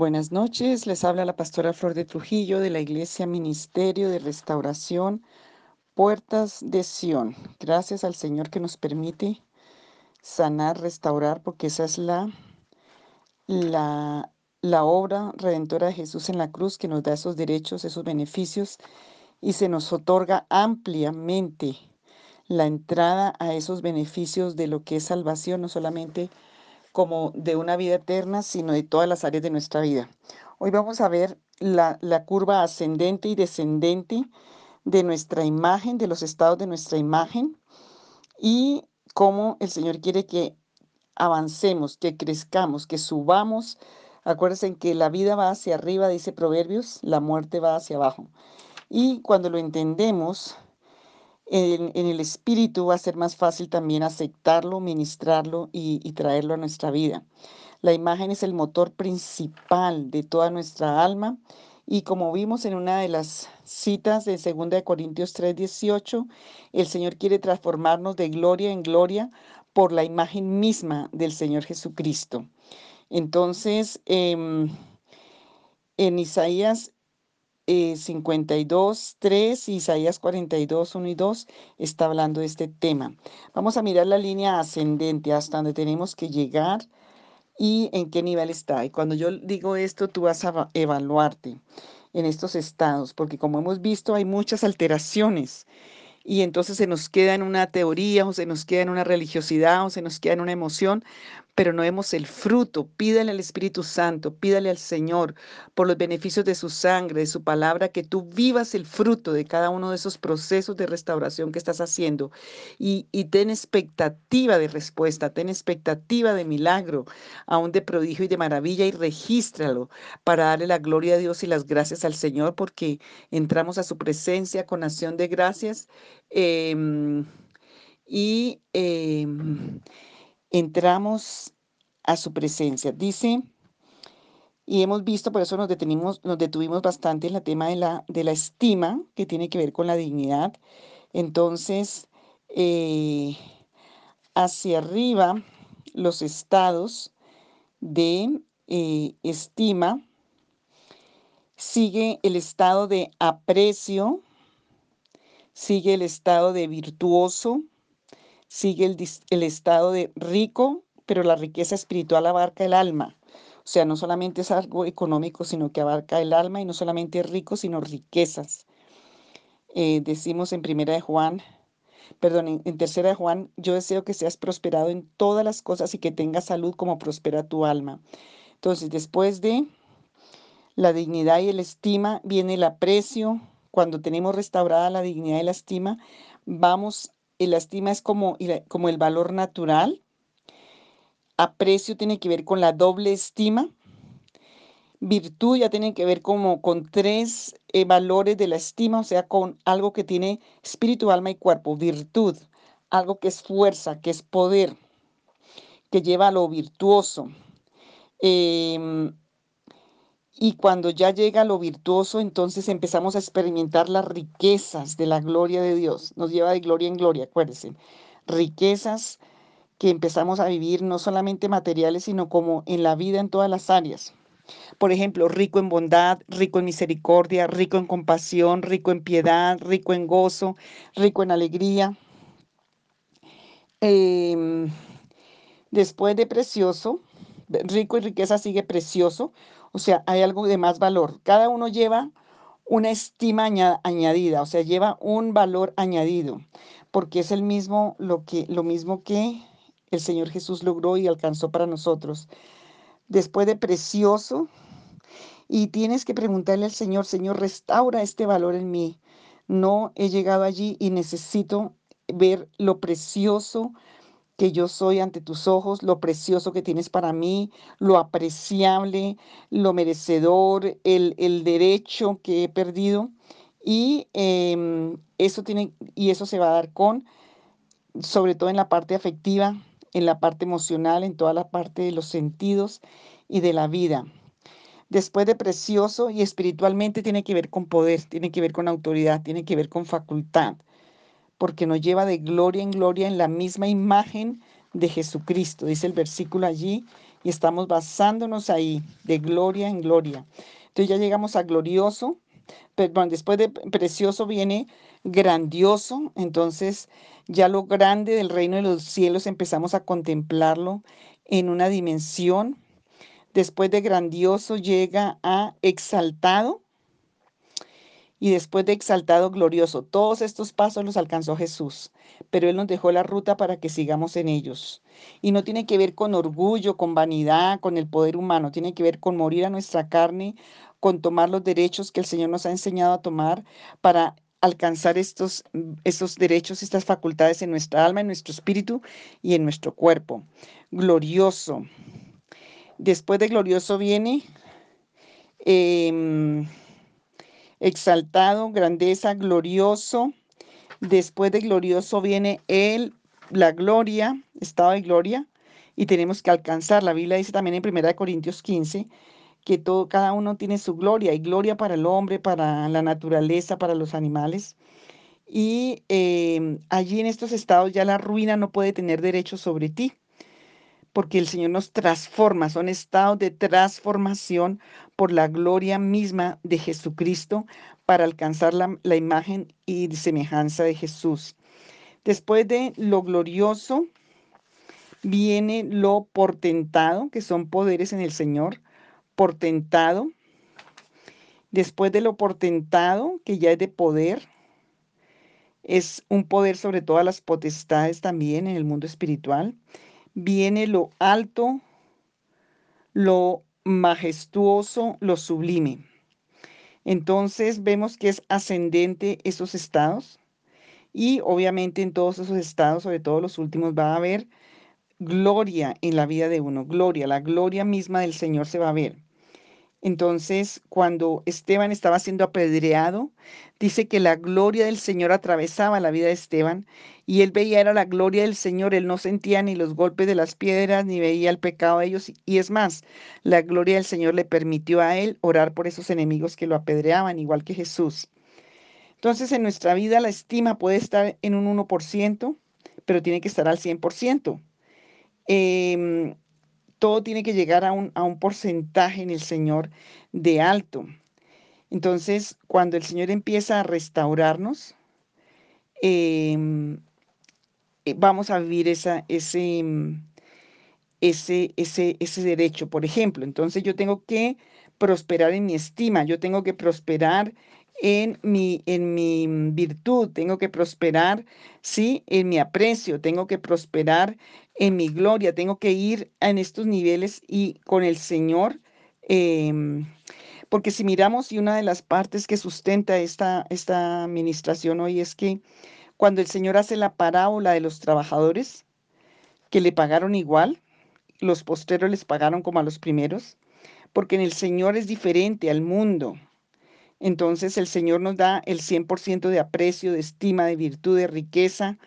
Buenas noches, les habla la pastora Flor de Trujillo de la Iglesia Ministerio de Restauración Puertas de Sión. Gracias al Señor que nos permite sanar, restaurar, porque esa es la, la, la obra redentora de Jesús en la cruz que nos da esos derechos, esos beneficios y se nos otorga ampliamente la entrada a esos beneficios de lo que es salvación, no solamente como de una vida eterna, sino de todas las áreas de nuestra vida. Hoy vamos a ver la, curva ascendente y descendente de nuestra imagen, de los estados de nuestra imagen y cómo el Señor quiere que avancemos, que crezcamos, que subamos. Acuérdense que la vida va hacia arriba, dice Proverbios, la muerte va hacia abajo. Y cuando lo entendemos, en, el espíritu va a ser más fácil también aceptarlo, ministrarlo y, traerlo a nuestra vida. La imagen es el motor principal de toda nuestra alma y como vimos en una de las citas de 2 Corintios 3:18, el Señor quiere transformarnos de gloria en gloria por la imagen misma del Señor Jesucristo. Entonces, em, en Isaías 52, 3, Isaías 42, 1 y 2 está hablando de este tema. Vamos a mirar la línea ascendente hasta donde tenemos que llegar y en qué nivel está. Y cuando yo digo esto, tú vas a evaluarte en estos estados, porque como hemos visto, hay muchas alteraciones y entonces se nos queda en una teoría o se nos queda en una religiosidad o se nos queda en una emoción, pero no vemos el fruto. Pídale al Espíritu Santo, pídale al Señor por los beneficios de su sangre, de su palabra, que tú vivas el fruto de cada uno de esos procesos de restauración que estás haciendo y, ten expectativa de respuesta, ten expectativa de milagro, aún de prodigio y de maravilla y regístralo para darle la gloria a Dios y las gracias al Señor porque entramos a su presencia con acción de gracias. Em, y em, entramos a su presencia. Dice, y hemos visto, por eso nos, detenimos, nos detuvimos bastante en el tema de la, de la estima, que tiene que ver con la dignidad. Entonces, eh, hacia arriba, los estados de eh, estima, sigue el estado de aprecio, sigue el estado de virtuoso, sigue el, estado de rico, pero la riqueza espiritual abarca el alma. O sea, no solamente es algo económico, sino que abarca el alma y no solamente rico, sino riquezas. Eh, decimos en primera de Juan, perdón, en, en, tercera de Juan, yo deseo que seas prosperado en todas las cosas y que tengas salud como prospera tu alma. Entonces, después de la dignidad y el estima, viene el aprecio. Cuando tenemos restaurada la dignidad y la estima, vamos la estima es como, como el valor natural. Aprecio tiene que ver con la doble estima. Virtud ya tiene que ver como con tres eh, valores de la estima, o sea, con algo que tiene espíritu, alma y cuerpo. Virtud, algo que es fuerza, que es poder, que lleva a lo virtuoso. Em, y cuando ya llega lo virtuoso, entonces empezamos a experimentar las riquezas de la gloria de Dios. Nos lleva de gloria en gloria, acuérdense. Riquezas que empezamos a vivir no solamente materiales, sino como en la vida en todas las áreas. Por ejemplo, rico en bondad, rico en misericordia, rico en compasión, rico en piedad, rico en gozo, rico en alegría. Em, después de precioso, rico y riqueza sigue precioso, o sea, hay algo de más valor. Cada uno lleva una estima añadida, o sea, lleva un valor añadido, porque es el mismo lo que lo mismo que el Señor Jesús logró y alcanzó para nosotros. Después de precioso, y tienes que preguntarle al Señor, Señor, restaura este valor en mí. No he llegado allí y necesito ver lo precioso que yo soy ante tus ojos, lo precioso que tienes para mí, lo apreciable, lo merecedor, el, derecho que he perdido. Y em, eso tiene, y eso se va a dar con, sobre todo en la parte afectiva, en la parte emocional, en toda la parte de los sentidos y de la vida. Después de precioso y espiritualmente tiene que ver con poder, tiene que ver con autoridad, tiene que ver con facultad porque nos lleva de gloria en gloria en la misma imagen de Jesucristo, dice el versículo allí, y estamos basándonos ahí, de gloria en gloria. Entonces ya llegamos a glorioso, pero después de precioso viene grandioso, entonces ya lo grande del reino de los cielos empezamos a contemplarlo en una dimensión. Después de grandioso llega a exaltado, y después de exaltado glorioso. Todos estos pasos los alcanzó Jesús, pero Él nos dejó la ruta para que sigamos en ellos. Y no tiene que ver con orgullo, con vanidad, con el poder humano, tiene que ver con morir a nuestra carne, con tomar los derechos que el Señor nos ha enseñado a tomar para alcanzar estos, estos derechos, estas facultades en nuestra alma, en nuestro espíritu y en nuestro cuerpo. Glorioso. Después de glorioso viene... Em, exaltado, grandeza, glorioso. Después de glorioso viene el, la gloria, estado de gloria, y tenemos que alcanzar. La Biblia dice también en 1 Corintios 15 que todo, cada uno tiene su gloria, y gloria para el hombre, para la naturaleza, para los animales. Y em, allí en estos estados ya la ruina no puede tener derecho sobre ti porque el Señor nos transforma, son estados de transformación por la gloria misma de Jesucristo para alcanzar la, imagen y semejanza de Jesús. Después de lo glorioso viene lo portentado, que son poderes en el Señor, portentado. Después de lo portentado, que ya es de poder, es un poder sobre todas las potestades también en el mundo espiritual viene lo alto, lo majestuoso, lo sublime. Entonces vemos que es ascendente esos estados y obviamente en todos esos estados, sobre todo los últimos, va a haber gloria en la vida de uno, gloria, la gloria misma del Señor se va a ver. Entonces, cuando Esteban estaba siendo apedreado, dice que la gloria del Señor atravesaba la vida de Esteban y él veía era la gloria del Señor, él no sentía ni los golpes de las piedras ni veía el pecado de ellos y es más, la gloria del Señor le permitió a él orar por esos enemigos que lo apedreaban, igual que Jesús. Entonces, en nuestra vida la estima puede estar en un 1%, pero tiene que estar al 100% todo tiene que llegar a un, porcentaje en el Señor de alto. Entonces, cuando el Señor empieza a restaurarnos, em, eh, vamos a vivir esa, ese, ese, ese, ese derecho, por ejemplo. Entonces yo tengo que prosperar en mi estima, yo tengo que prosperar en mi, en mi virtud, tengo que prosperar, sí, en mi aprecio, tengo que prosperar en mi gloria, tengo que ir en estos niveles y con el Señor. Em, porque si miramos, y una de las partes que sustenta esta, esta administración hoy es que cuando el Señor hace la parábola de los trabajadores, que le pagaron igual, los posteros les pagaron como a los primeros, porque en el Señor es diferente al mundo. Entonces el Señor nos da el 100% de aprecio, de estima, de virtud, de riqueza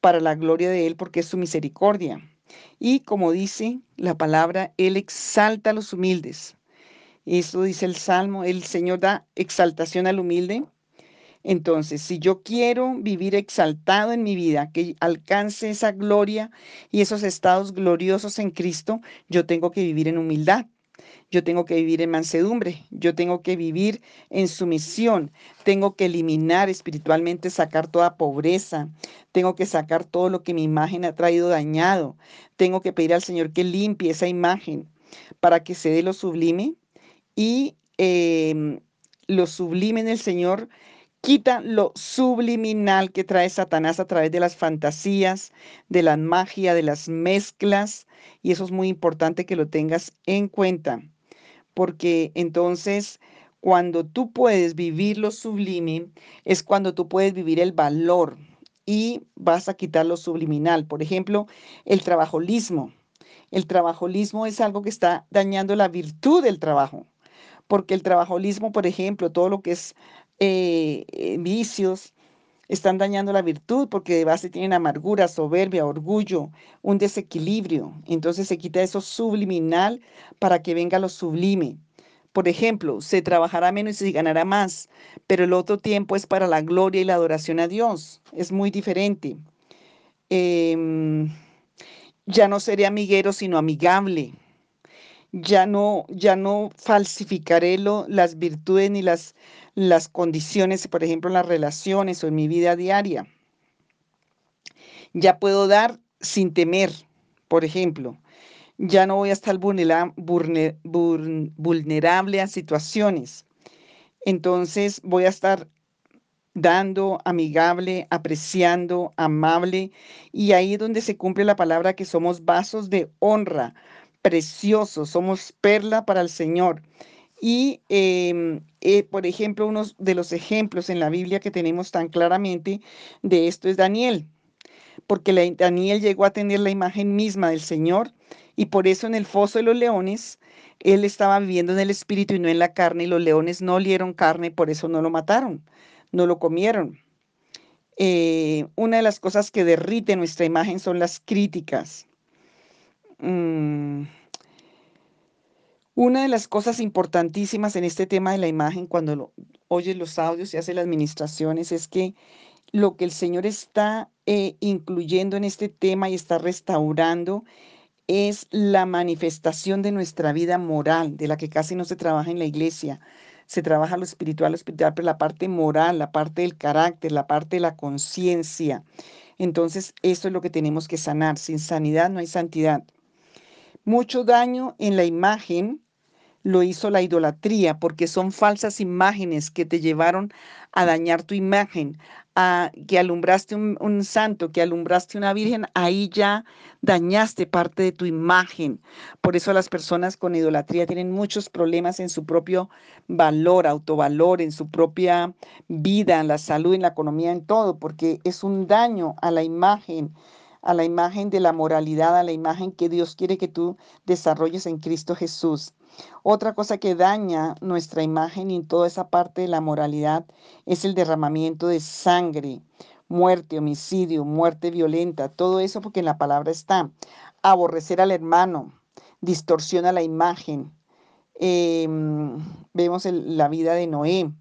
para la gloria de Él, porque es su misericordia. Y como dice la palabra, Él exalta a los humildes. Eso dice el Salmo, el Señor da exaltación al humilde. Entonces, si yo quiero vivir exaltado en mi vida, que alcance esa gloria y esos estados gloriosos en Cristo, yo tengo que vivir en humildad. Yo tengo que vivir en mansedumbre, yo tengo que vivir en sumisión, tengo que eliminar espiritualmente, sacar toda pobreza, tengo que sacar todo lo que mi imagen ha traído dañado, tengo que pedir al Señor que limpie esa imagen para que se dé lo sublime y em, lo sublime en el Señor quita lo subliminal que trae Satanás a través de las fantasías, de la magia, de las mezclas, y eso es muy importante que lo tengas en cuenta porque entonces cuando tú puedes vivir lo sublime, es cuando tú puedes vivir el valor y vas a quitar lo subliminal. Por ejemplo, el trabajolismo. El trabajolismo es algo que está dañando la virtud del trabajo, porque el trabajolismo, por ejemplo, todo lo que es eh, eh, vicios, están dañando la virtud porque de base tienen amargura, soberbia, orgullo, un desequilibrio. Entonces se quita eso subliminal para que venga lo sublime. Por ejemplo, se trabajará menos y se ganará más, pero el otro tiempo es para la gloria y la adoración a Dios. Es muy diferente. Em, Ya no seré amiguero, sino amigable. Ya no, ya no falsificaré las virtudes ni las, las condiciones, por ejemplo, en las relaciones o en mi vida diaria. Ya puedo dar sin temer, por ejemplo. Ya no voy a estar vulnerable a situaciones. Entonces voy a estar dando, amigable, apreciando, amable. Y ahí es donde se cumple la palabra que somos vasos de honra, preciosos, somos perla para el Señor. Y, em, eh, por ejemplo, uno de los ejemplos en la Biblia que tenemos tan claramente de esto es Daniel, porque Daniel llegó a tener la imagen misma del Señor y por eso en el foso de los leones él estaba viviendo en el espíritu y no en la carne y los leones no olieron carne, por eso no lo mataron no lo comieron. Eh, una de las cosas que derrite nuestra imagen son las críticas. Mm, una de las cosas importantísimas en este tema de la imagen, cuando oyes los audios y haces las administraciones, es que lo que el Señor está eh, incluyendo en este tema y está restaurando es la manifestación de nuestra vida moral, de la que casi no se trabaja en la iglesia, se trabaja lo espiritual, lo espiritual, pero la parte moral, la parte del carácter, la parte de la conciencia. Entonces, eso es lo que tenemos que sanar. Sin sanidad no hay santidad. Mucho daño en la imagen lo hizo la idolatría, porque son falsas imágenes que te llevaron a dañar tu imagen, que alumbraste un, santo, que alumbraste una virgen, ahí ya dañaste parte de tu imagen. Por eso las personas con idolatría tienen muchos problemas en su propio valor, autovalor, en su propia vida, en la salud, en la economía, en todo, porque es un daño a la imagen a la imagen de la moralidad, a la imagen que Dios quiere que tú desarrolles en Cristo Jesús. Otra cosa que daña nuestra imagen y toda esa parte de la moralidad es el derramamiento de sangre, muerte, homicidio, muerte violenta, todo eso porque en la palabra está. Aborrecer al hermano, distorsiona la imagen. Em, vemos la vida de Noé.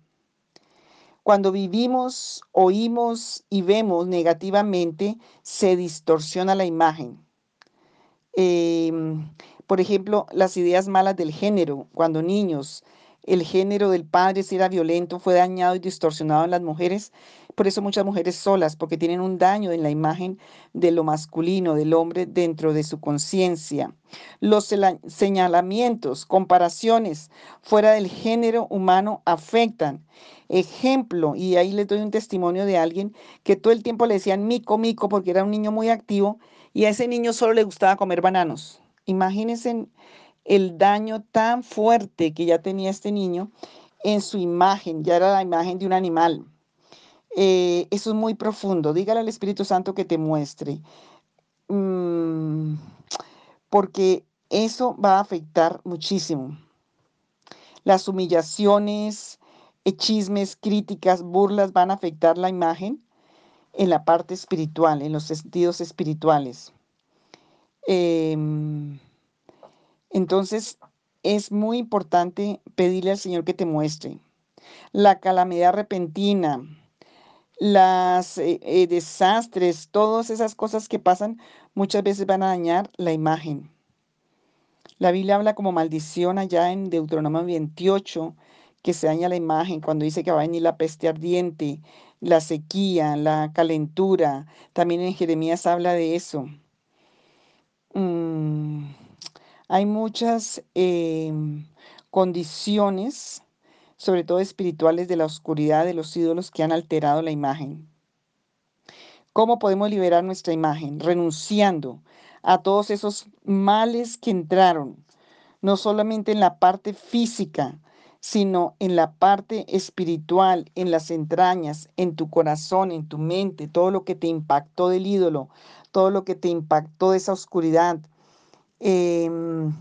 Cuando vivimos, oímos y vemos negativamente, se distorsiona la imagen. Em, por ejemplo, las ideas malas del género, cuando niños, el género del padre si era violento, fue dañado y distorsionado en las mujeres. Por eso muchas mujeres solas, porque tienen un daño en la imagen de lo masculino, del hombre dentro de su conciencia. Los señalamientos, comparaciones fuera del género humano afectan. Ejemplo, y ahí les doy un testimonio de alguien que todo el tiempo le decían mico, mico, porque era un niño muy activo y a ese niño solo le gustaba comer bananos. Imagínense el daño tan fuerte que ya tenía este niño en su imagen, ya era la imagen de un animal. Eh, eso es muy profundo. Dígale al Espíritu Santo que te muestre. Mm, porque eso va a afectar muchísimo. Las humillaciones, eh, chismes, críticas, burlas van a afectar la imagen en la parte espiritual, en los sentidos espirituales. Em, entonces, es muy importante pedirle al Señor que te muestre la calamidad repentina, los eh, eh, desastres, todas esas cosas que pasan, muchas veces van a dañar la imagen. La Biblia habla como maldición allá en Deuteronomio 28, que se daña la imagen cuando dice que va a venir la peste ardiente, la sequía, la calentura. También en Jeremías habla de eso. Mm, hay muchas em, condiciones, sobre todo espirituales, de la oscuridad de los ídolos que han alterado la imagen. ¿Cómo podemos liberar nuestra imagen? Renunciando a todos esos males que entraron, no solamente en la parte física, sino en la parte espiritual, en las entrañas, en tu corazón, en tu mente, todo lo que te impactó del ídolo, todo lo que te impactó de esa oscuridad. Em,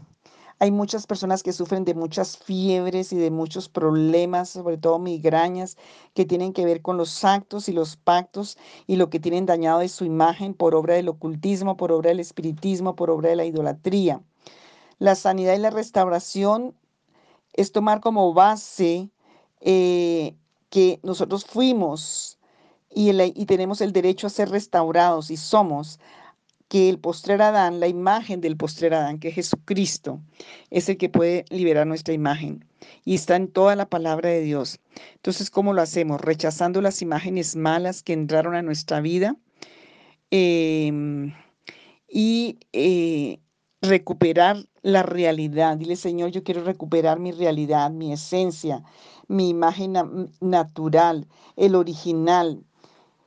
hay muchas personas que sufren de muchas fiebres y de muchos problemas, sobre todo migrañas, que tienen que ver con los actos y los pactos y lo que tienen dañado de su imagen por obra del ocultismo, por obra del espiritismo, por obra de la idolatría. La sanidad y la restauración es tomar como base eh, que nosotros fuimos y, y tenemos el derecho a ser restaurados y somos que el postrer Adán, la imagen del postrer Adán, que es Jesucristo, es el que puede liberar nuestra imagen. Y está en toda la palabra de Dios. Entonces, ¿cómo lo hacemos? Rechazando las imágenes malas que entraron a nuestra vida em, y eh, recuperar la realidad. Dile, Señor, yo quiero recuperar mi realidad, mi esencia, mi imagen natural, el original,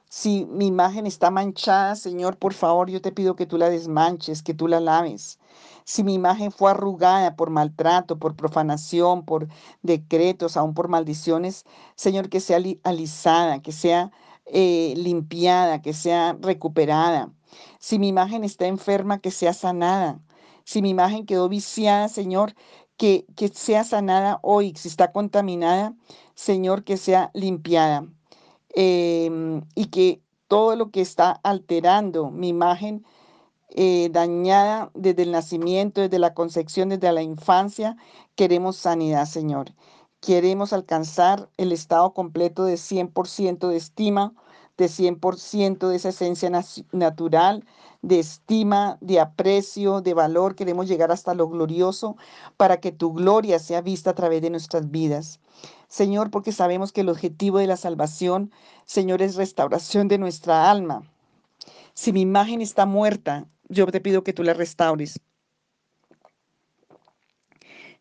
si mi imagen está manchada, Señor, por favor, yo te pido que tú la desmanches, que tú la laves. Si mi imagen fue arrugada por maltrato, por profanación, por decretos, aún por maldiciones, Señor, que sea alisada, que sea eh, limpiada, que sea recuperada. Si mi imagen está enferma, que sea sanada. Si mi imagen quedó viciada, Señor, que, que sea sanada hoy. Si está contaminada, Señor, que sea limpiada. Em, y que todo lo que está alterando mi imagen eh, dañada desde el nacimiento, desde la concepción, desde la infancia, queremos sanidad, Señor. Queremos alcanzar el estado completo de 100% de estima, de 100% de esa esencia natural, de estima, de aprecio, de valor. Queremos llegar hasta lo glorioso para que tu gloria sea vista a través de nuestras vidas. Señor, porque sabemos que el objetivo de la salvación, Señor, es restauración de nuestra alma. Si mi imagen está muerta, yo te pido que tú la restaures.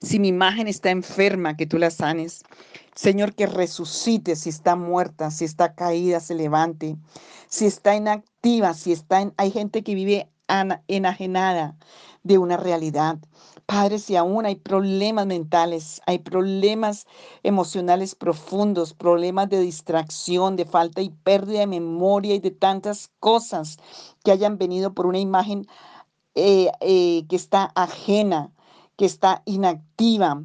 Si mi imagen está enferma, que tú la sanes. Señor, que resucite si está muerta, si está caída, se levante. Si está inactiva, si está en... Hay gente que vive enajenada de una realidad. Padre, si aún hay problemas mentales, hay problemas emocionales profundos, problemas de distracción, de falta y pérdida de memoria y de tantas cosas que hayan venido por una imagen eh, eh, que está ajena, que está inactiva,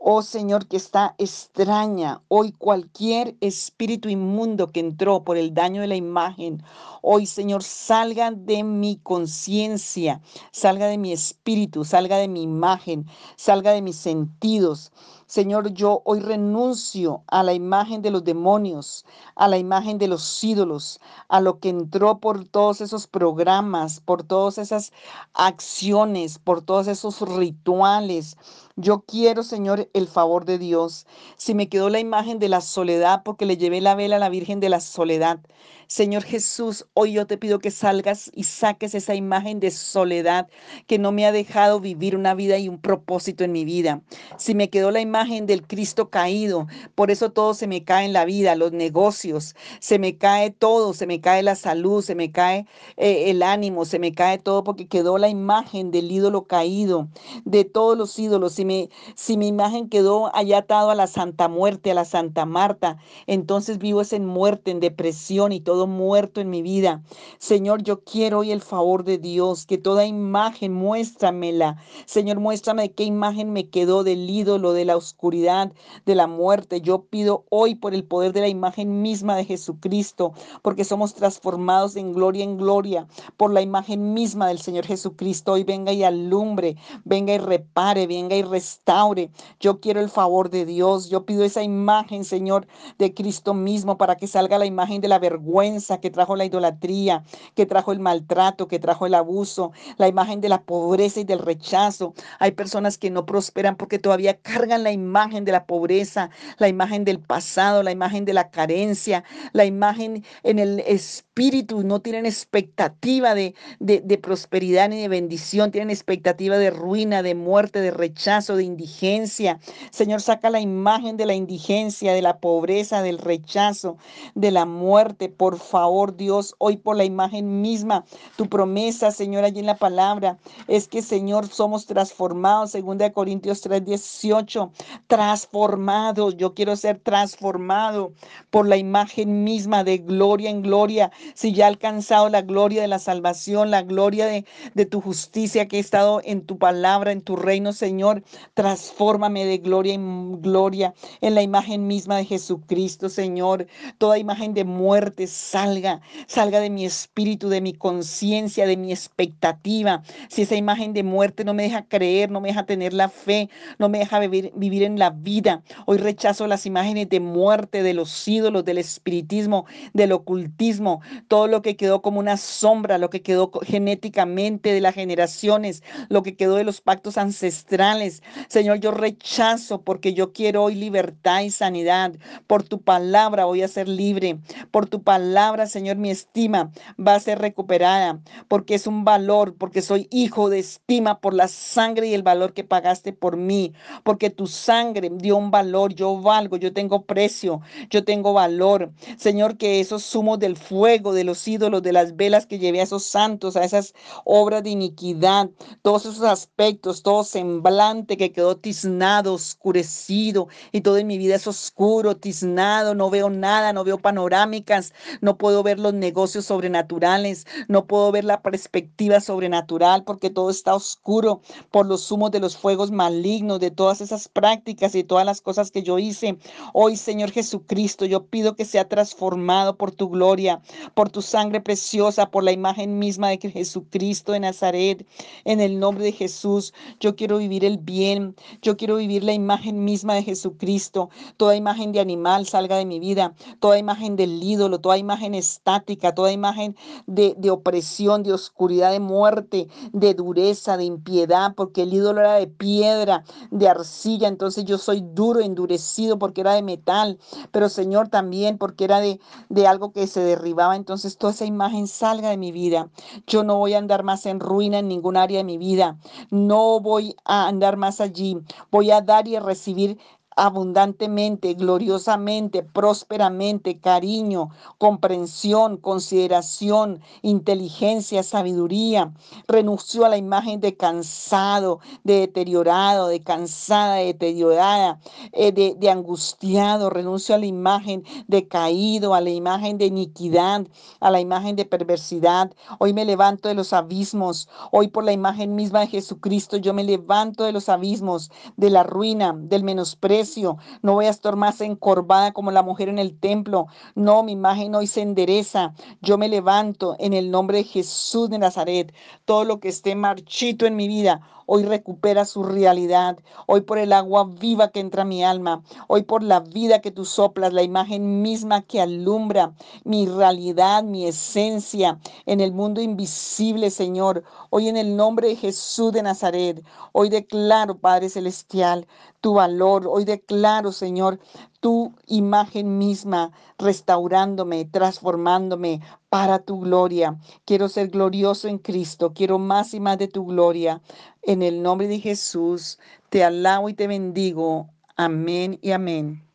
Oh Señor, que está extraña hoy cualquier espíritu inmundo que entró por el daño de la imagen. Hoy, Señor, salga de mi conciencia, salga de mi espíritu, salga de mi imagen, salga de mis sentidos. Señor, yo hoy renuncio a la imagen de los demonios, a la imagen de los ídolos, a lo que entró por todos esos programas, por todas esas acciones, por todos esos rituales. Yo quiero, Señor, el favor de Dios. Si me quedó la imagen de la soledad porque le llevé la vela a la Virgen de la Soledad, Señor Jesús, hoy yo te pido que salgas y saques esa imagen de soledad que no me ha dejado vivir una vida y un propósito en mi vida. Si me quedó la imagen del Cristo caído, por eso todo se me cae en la vida, los negocios, se me cae todo, se me cae la salud, se me cae eh, el ánimo, se me cae todo porque quedó la imagen del ídolo caído, de todos los ídolos. Si, si mi imagen quedó allá atado a la Santa Muerte, a la Santa Marta, entonces vivo es en muerte, en depresión y todo muerto en mi vida. Señor, yo quiero hoy el favor de Dios, que toda imagen muéstramela. Señor, muéstrame qué imagen me quedó del ídolo, de la oscuridad, de la muerte. Yo pido hoy por el poder de la imagen misma de Jesucristo, porque somos transformados en gloria en gloria por la imagen misma del Señor Jesucristo. Hoy venga y alumbre, venga y repare, venga y restaure. Yo quiero el favor de Dios. Yo pido esa imagen, Señor, de Cristo mismo para que salga la imagen de la vergüenza que trajo la idolatría, que trajo el maltrato, que trajo el abuso, la imagen de la pobreza y del rechazo. Hay personas que no prosperan porque todavía cargan la imagen de la pobreza, la imagen del pasado, la imagen de la carencia, la imagen en el espíritu, no tienen expectativa de, de, prosperidad ni de bendición, tienen expectativa de ruina, de muerte, de rechazo, de indigencia. Señor, saca la imagen de la indigencia, de la pobreza, del rechazo, de la muerte. Por favor, Dios, hoy por la imagen misma, tu promesa, Señor, allí en la palabra, es que, Señor, somos transformados, según de Corintios 3, 18, transformados. Yo quiero ser transformado por la imagen misma de gloria en gloria. Si ya he alcanzado la gloria de la salvación, la gloria de, de tu justicia que he estado en tu palabra, en tu reino, Señor, transfórmame de gloria en gloria en la imagen misma de Jesucristo, Señor. Toda imagen de muerte, salga, salga de mi espíritu, de mi conciencia, de mi expectativa. Si esa imagen de muerte no me deja creer, no me deja tener la fe, no me deja vivir, vivir en la vida. Hoy rechazo las imágenes de muerte, de los ídolos, del espiritismo, del ocultismo, todo lo que quedó como una sombra, lo que quedó genéticamente de las generaciones, lo que quedó de los pactos ancestrales. Señor, yo rechazo porque yo quiero hoy libertad y sanidad. Por tu palabra voy a ser libre. Por tu palabra, Señor, mi estima va a ser recuperada porque es un valor, porque soy hijo de estima por la sangre y el valor que pagaste por mí, porque tu sangre dio un valor, yo valgo, yo tengo precio, yo tengo valor. Señor, que esos zumos del fuego, de los ídolos, de las velas que llevé a esos santos, a esas obras de iniquidad, todos esos aspectos, todo semblante que quedó tiznado, oscurecido y todo en mi vida es oscuro, tiznado, no veo nada, no veo panorámicas, no puedo ver los negocios sobrenaturales, no puedo ver la perspectiva sobrenatural porque todo está oscuro por los humos de los fuegos malignos, de todas esas prácticas y todas las cosas que yo hice. Hoy, Señor Jesucristo, yo pido que sea transformado por tu gloria, por tu sangre preciosa, por la imagen misma de Jesucristo de Nazaret. En el nombre de Jesús, yo quiero vivir el bien, yo quiero vivir la imagen misma de Jesucristo. Toda imagen de animal salga de mi vida, toda imagen del ídolo, toda imagen estática, toda imagen de, opresión, de oscuridad, de muerte, de dureza, de impiedad, porque el ídolo era de piedra, de arcilla, entonces yo soy duro, endurecido porque era de metal, pero Señor también porque era de, de algo que se derribaba, entonces toda esa imagen salga de mi vida. Yo no voy a andar más en ruina en ningún área de mi vida, no voy a andar más allí, voy a dar y a recibir abundantemente, gloriosamente, prósperamente, cariño, comprensión, consideración, inteligencia, sabiduría. Renunció a la imagen de cansado, de deteriorado, de cansada, de deteriorada, eh, de, angustiado. Renuncio a la imagen de caído, a la imagen de iniquidad, a la imagen de perversidad. Hoy me levanto de los abismos. Hoy por la imagen misma de Jesucristo, yo me levanto de los abismos, de la ruina, del menosprecio no voy a estar más encorvada como la mujer en el templo. No, mi imagen hoy se endereza. Yo me levanto en el nombre de Jesús de Nazaret. Todo lo que esté marchito en mi vida, hoy recupera su realidad. Hoy por el agua viva que entra a mi alma. Hoy por la vida que tú soplas, la imagen misma que alumbra mi realidad, mi esencia en el mundo invisible, Señor. Hoy en el nombre de Jesús de Nazaret. Hoy declaro, Padre Celestial, tu valor. Hoy declaro, Señor, tu imagen misma, restaurándome, transformándome para tu gloria. Quiero ser glorioso en Cristo, quiero más y más de tu gloria. En el nombre de Jesús, te alabo y te bendigo. Amén y amén.